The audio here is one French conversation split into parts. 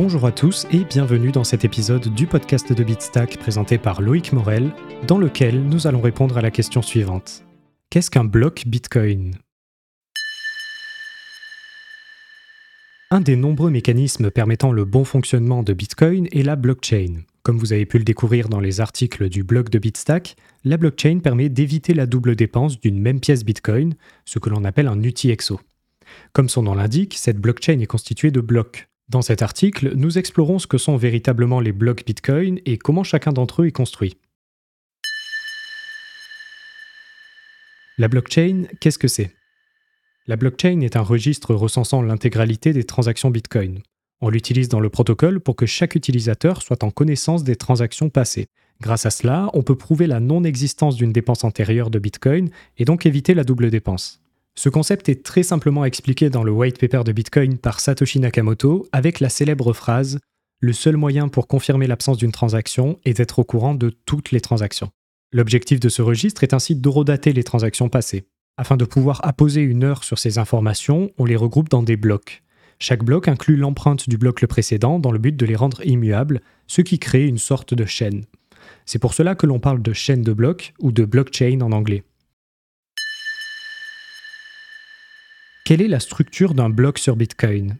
Bonjour à tous et bienvenue dans cet épisode du podcast de Bitstack présenté par Loïc Morel, dans lequel nous allons répondre à la question suivante. Qu'est-ce qu'un bloc Bitcoin? Un des nombreux mécanismes permettant le bon fonctionnement de Bitcoin est la blockchain. Comme vous avez pu le découvrir dans les articles du blog de Bitstack, la blockchain permet d'éviter la double dépense d'une même pièce Bitcoin, ce que l'on appelle un UTXO. Comme son nom l'indique, cette blockchain est constituée de blocs. Dans cet article, nous explorons ce que sont véritablement les blocs Bitcoin et comment chacun d'entre eux est construit. La blockchain, qu'est-ce que c'est? La blockchain est un registre recensant l'intégralité des transactions Bitcoin. On l'utilise dans le protocole pour que chaque utilisateur soit en connaissance des transactions passées. Grâce à cela, on peut prouver la non-existence d'une dépense antérieure de Bitcoin et donc éviter la double dépense. Ce concept est très simplement expliqué dans le white paper de Bitcoin par Satoshi Nakamoto avec la célèbre phrase Le seul moyen pour confirmer l'absence d'une transaction est d'être au courant de toutes les transactions. L'objectif de ce registre est ainsi d'horodater les transactions passées. Afin de pouvoir apposer une heure sur ces informations, on les regroupe dans des blocs. Chaque bloc inclut l'empreinte du bloc le précédent dans le but de les rendre immuables, ce qui crée une sorte de chaîne. C'est pour cela que l'on parle de chaîne de blocs ou de blockchain en anglais. Quelle est la structure d'un bloc sur Bitcoin?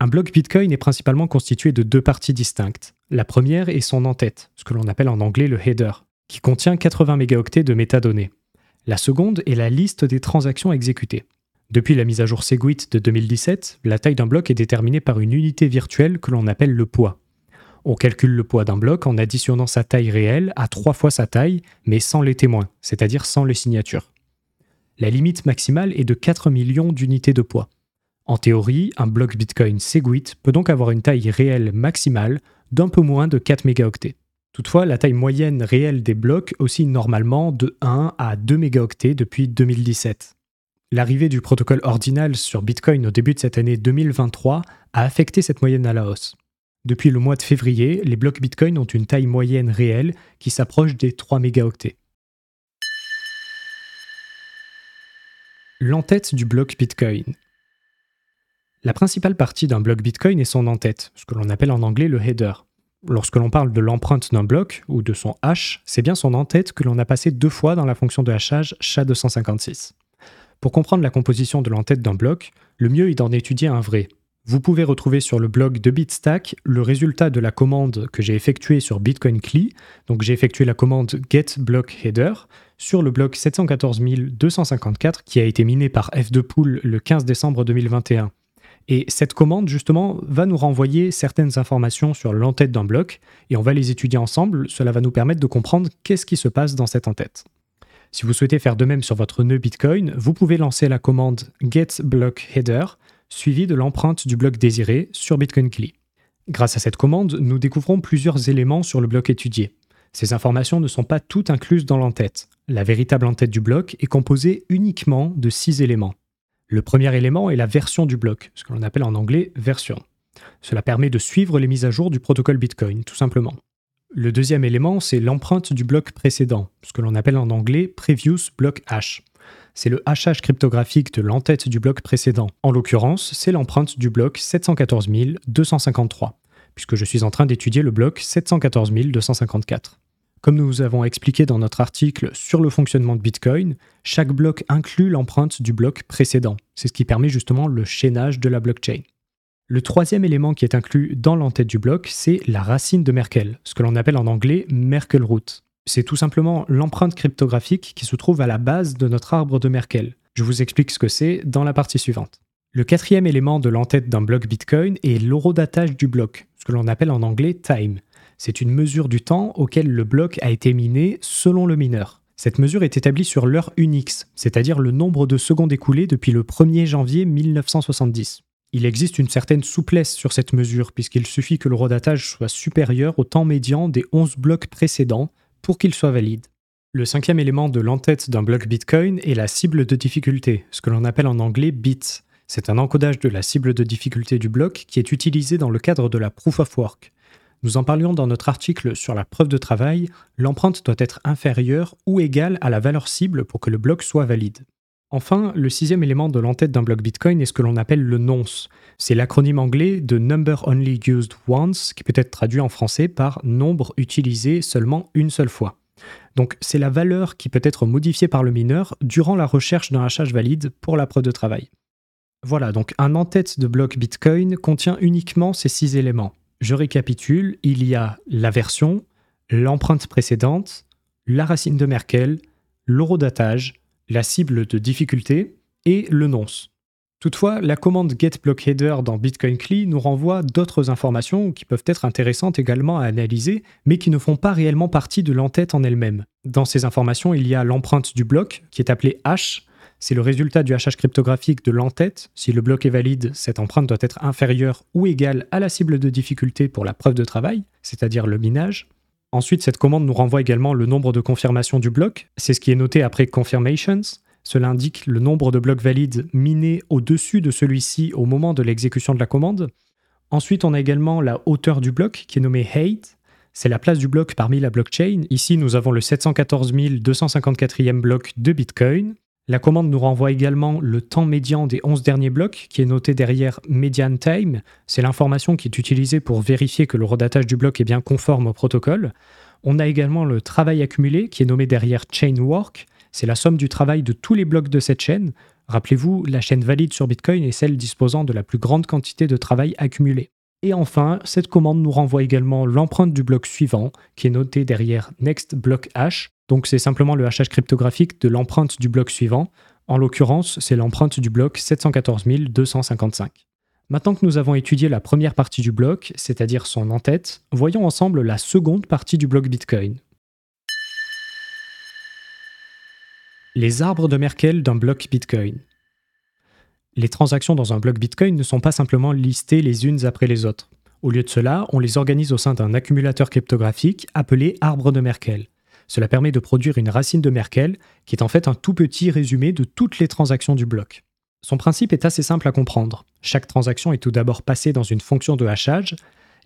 Un bloc Bitcoin est principalement constitué de deux parties distinctes. La première est son en-tête, ce que l'on appelle en anglais le header, qui contient 80 mégaoctets de métadonnées. La seconde est la liste des transactions exécutées. Depuis la mise à jour Segwit de 2017, la taille d'un bloc est déterminée par une unité virtuelle que l'on appelle le poids. On calcule le poids d'un bloc en additionnant sa taille réelle à trois fois sa taille, mais sans les témoins, c'est-à-dire sans les signatures la limite maximale est de 4 millions d'unités de poids. En théorie, un bloc Bitcoin Segwit peut donc avoir une taille réelle maximale d'un peu moins de 4 mégaoctets. Toutefois, la taille moyenne réelle des blocs oscille normalement de 1 à 2 mégaoctets depuis 2017. L'arrivée du protocole Ordinal sur Bitcoin au début de cette année 2023 a affecté cette moyenne à la hausse. Depuis le mois de février, les blocs Bitcoin ont une taille moyenne réelle qui s'approche des 3 mégaoctets. L'entête du bloc Bitcoin. La principale partie d'un bloc Bitcoin est son entête, ce que l'on appelle en anglais le header. Lorsque l'on parle de l'empreinte d'un bloc ou de son hash, c'est bien son entête que l'on a passé deux fois dans la fonction de hachage SHA-256. Pour comprendre la composition de l'entête d'un bloc, le mieux est d'en étudier un vrai, vous pouvez retrouver sur le blog de Bitstack le résultat de la commande que j'ai effectuée sur Bitcoin CLI. Donc j'ai effectué la commande get block header sur le bloc 714254 qui a été miné par F2Pool le 15 décembre 2021. Et cette commande, justement, va nous renvoyer certaines informations sur l'entête d'un bloc, et on va les étudier ensemble. Cela va nous permettre de comprendre qu'est-ce qui se passe dans cette entête. Si vous souhaitez faire de même sur votre nœud Bitcoin, vous pouvez lancer la commande get block header suivi de l'empreinte du bloc désiré sur Bitcoin CLI. Grâce à cette commande, nous découvrons plusieurs éléments sur le bloc étudié. Ces informations ne sont pas toutes incluses dans l'entête. La véritable entête du bloc est composée uniquement de six éléments. Le premier élément est la version du bloc, ce que l'on appelle en anglais version. Cela permet de suivre les mises à jour du protocole Bitcoin, tout simplement. Le deuxième élément, c'est l'empreinte du bloc précédent, ce que l'on appelle en anglais previous block hash c'est le hachage cryptographique de l'entête du bloc précédent. En l'occurrence, c'est l'empreinte du bloc 714 253, puisque je suis en train d'étudier le bloc 714 254. Comme nous vous avons expliqué dans notre article sur le fonctionnement de Bitcoin, chaque bloc inclut l'empreinte du bloc précédent. C'est ce qui permet justement le chaînage de la blockchain. Le troisième élément qui est inclus dans l'entête du bloc, c'est la racine de Merkel, ce que l'on appelle en anglais Merkel root c'est tout simplement l'empreinte cryptographique qui se trouve à la base de notre arbre de Merkel. Je vous explique ce que c'est dans la partie suivante. Le quatrième élément de l'entête d'un bloc Bitcoin est l'horodatage du bloc, ce que l'on appelle en anglais time. C'est une mesure du temps auquel le bloc a été miné selon le mineur. Cette mesure est établie sur l'heure Unix, c'est-à-dire le nombre de secondes écoulées depuis le 1er janvier 1970. Il existe une certaine souplesse sur cette mesure puisqu'il suffit que le rodatage soit supérieur au temps médian des 11 blocs précédents pour qu'il soit valide. Le cinquième élément de l'entête d'un bloc Bitcoin est la cible de difficulté, ce que l'on appelle en anglais bits. C'est un encodage de la cible de difficulté du bloc qui est utilisé dans le cadre de la proof of work. Nous en parlions dans notre article sur la preuve de travail, l'empreinte doit être inférieure ou égale à la valeur cible pour que le bloc soit valide. Enfin, le sixième élément de l'entête d'un bloc Bitcoin est ce que l'on appelle le nonce. C'est l'acronyme anglais de Number Only Used Once, qui peut être traduit en français par nombre utilisé seulement une seule fois. Donc c'est la valeur qui peut être modifiée par le mineur durant la recherche d'un hachage valide pour la preuve de travail. Voilà, donc un en-tête de bloc Bitcoin contient uniquement ces six éléments. Je récapitule, il y a la version, l'empreinte précédente, la racine de Merkel, l'horodatage, la cible de difficulté et le nonce. Toutefois, la commande getBlockHeader dans Bitcoin CLI nous renvoie d'autres informations qui peuvent être intéressantes également à analyser, mais qui ne font pas réellement partie de l'entête en elle-même. Dans ces informations, il y a l'empreinte du bloc, qui est appelée hash. C'est le résultat du hachage cryptographique de l'entête. Si le bloc est valide, cette empreinte doit être inférieure ou égale à la cible de difficulté pour la preuve de travail, c'est-à-dire le minage. Ensuite, cette commande nous renvoie également le nombre de confirmations du bloc. C'est ce qui est noté après confirmations. Cela indique le nombre de blocs valides minés au-dessus de celui-ci au moment de l'exécution de la commande. Ensuite, on a également la hauteur du bloc qui est nommée height. C'est la place du bloc parmi la blockchain. Ici, nous avons le 714 254e bloc de Bitcoin. La commande nous renvoie également le temps médian des 11 derniers blocs, qui est noté derrière median time. C'est l'information qui est utilisée pour vérifier que le redatage du bloc est bien conforme au protocole. On a également le travail accumulé, qui est nommé derrière chain work. C'est la somme du travail de tous les blocs de cette chaîne. Rappelez-vous, la chaîne valide sur Bitcoin est celle disposant de la plus grande quantité de travail accumulé. Et enfin, cette commande nous renvoie également l'empreinte du bloc suivant, qui est noté derrière next block hash. Donc c'est simplement le hachage cryptographique de l'empreinte du bloc suivant. En l'occurrence, c'est l'empreinte du bloc 714 255. Maintenant que nous avons étudié la première partie du bloc, c'est-à-dire son en-tête, voyons ensemble la seconde partie du bloc Bitcoin. Les arbres de Merkel d'un bloc Bitcoin. Les transactions dans un bloc Bitcoin ne sont pas simplement listées les unes après les autres. Au lieu de cela, on les organise au sein d'un accumulateur cryptographique appelé arbre de Merkel. Cela permet de produire une racine de Merkel, qui est en fait un tout petit résumé de toutes les transactions du bloc. Son principe est assez simple à comprendre. Chaque transaction est tout d'abord passée dans une fonction de hachage.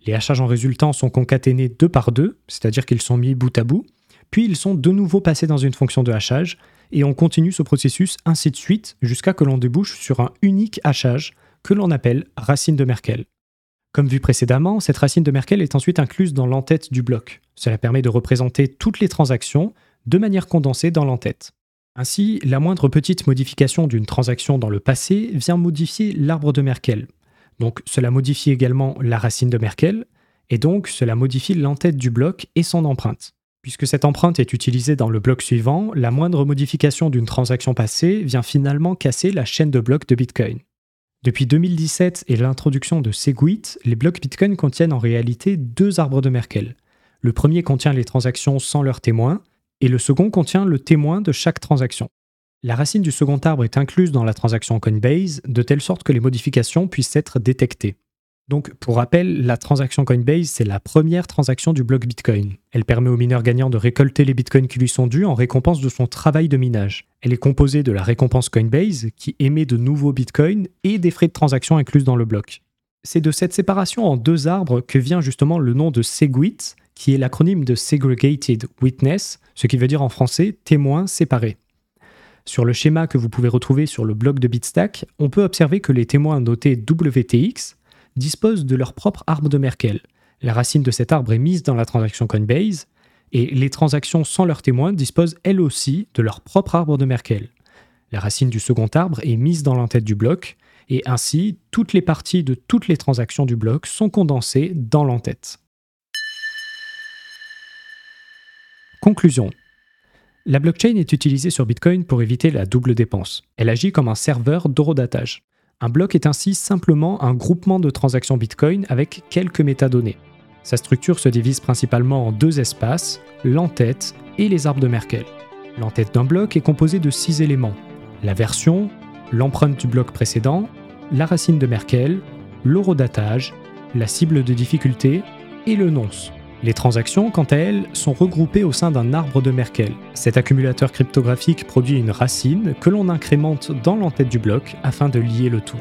Les hachages en résultant sont concaténés deux par deux, c'est-à-dire qu'ils sont mis bout à bout, puis ils sont de nouveau passés dans une fonction de hachage, et on continue ce processus ainsi de suite jusqu'à que l'on débouche sur un unique hachage que l'on appelle racine de Merkel. Comme vu précédemment, cette racine de Merkel est ensuite incluse dans l'entête du bloc. Cela permet de représenter toutes les transactions de manière condensée dans l'entête. Ainsi, la moindre petite modification d'une transaction dans le passé vient modifier l'arbre de Merkel. Donc cela modifie également la racine de Merkel, et donc cela modifie l'entête du bloc et son empreinte. Puisque cette empreinte est utilisée dans le bloc suivant, la moindre modification d'une transaction passée vient finalement casser la chaîne de blocs de Bitcoin. Depuis 2017 et l'introduction de Segwit, les blocs Bitcoin contiennent en réalité deux arbres de Merkel. Le premier contient les transactions sans leurs témoins, et le second contient le témoin de chaque transaction. La racine du second arbre est incluse dans la transaction Coinbase, de telle sorte que les modifications puissent être détectées. Donc, pour rappel, la transaction Coinbase, c'est la première transaction du bloc Bitcoin. Elle permet au mineur gagnant de récolter les bitcoins qui lui sont dus en récompense de son travail de minage. Elle est composée de la récompense Coinbase, qui émet de nouveaux bitcoins, et des frais de transaction inclus dans le bloc. C'est de cette séparation en deux arbres que vient justement le nom de Segwit, qui est l'acronyme de Segregated Witness, ce qui veut dire en français témoin séparé. Sur le schéma que vous pouvez retrouver sur le blog de Bitstack, on peut observer que les témoins notés WTX disposent de leur propre arbre de Merkel. La racine de cet arbre est mise dans la transaction Coinbase, et les transactions sans leurs témoins disposent elles aussi de leur propre arbre de Merkel. La racine du second arbre est mise dans l'entête du bloc, et ainsi toutes les parties de toutes les transactions du bloc sont condensées dans l'entête. Conclusion. La blockchain est utilisée sur Bitcoin pour éviter la double dépense. Elle agit comme un serveur d'horodatage. Un bloc est ainsi simplement un groupement de transactions Bitcoin avec quelques métadonnées. Sa structure se divise principalement en deux espaces, l'entête et les arbres de Merkel. L'entête d'un bloc est composée de six éléments la version, l'empreinte du bloc précédent, la racine de Merkel, l'horodatage, la cible de difficulté et le nonce. Les transactions, quant à elles, sont regroupées au sein d'un arbre de Merkel. Cet accumulateur cryptographique produit une racine que l'on incrémente dans l'entête du bloc afin de lier le tout.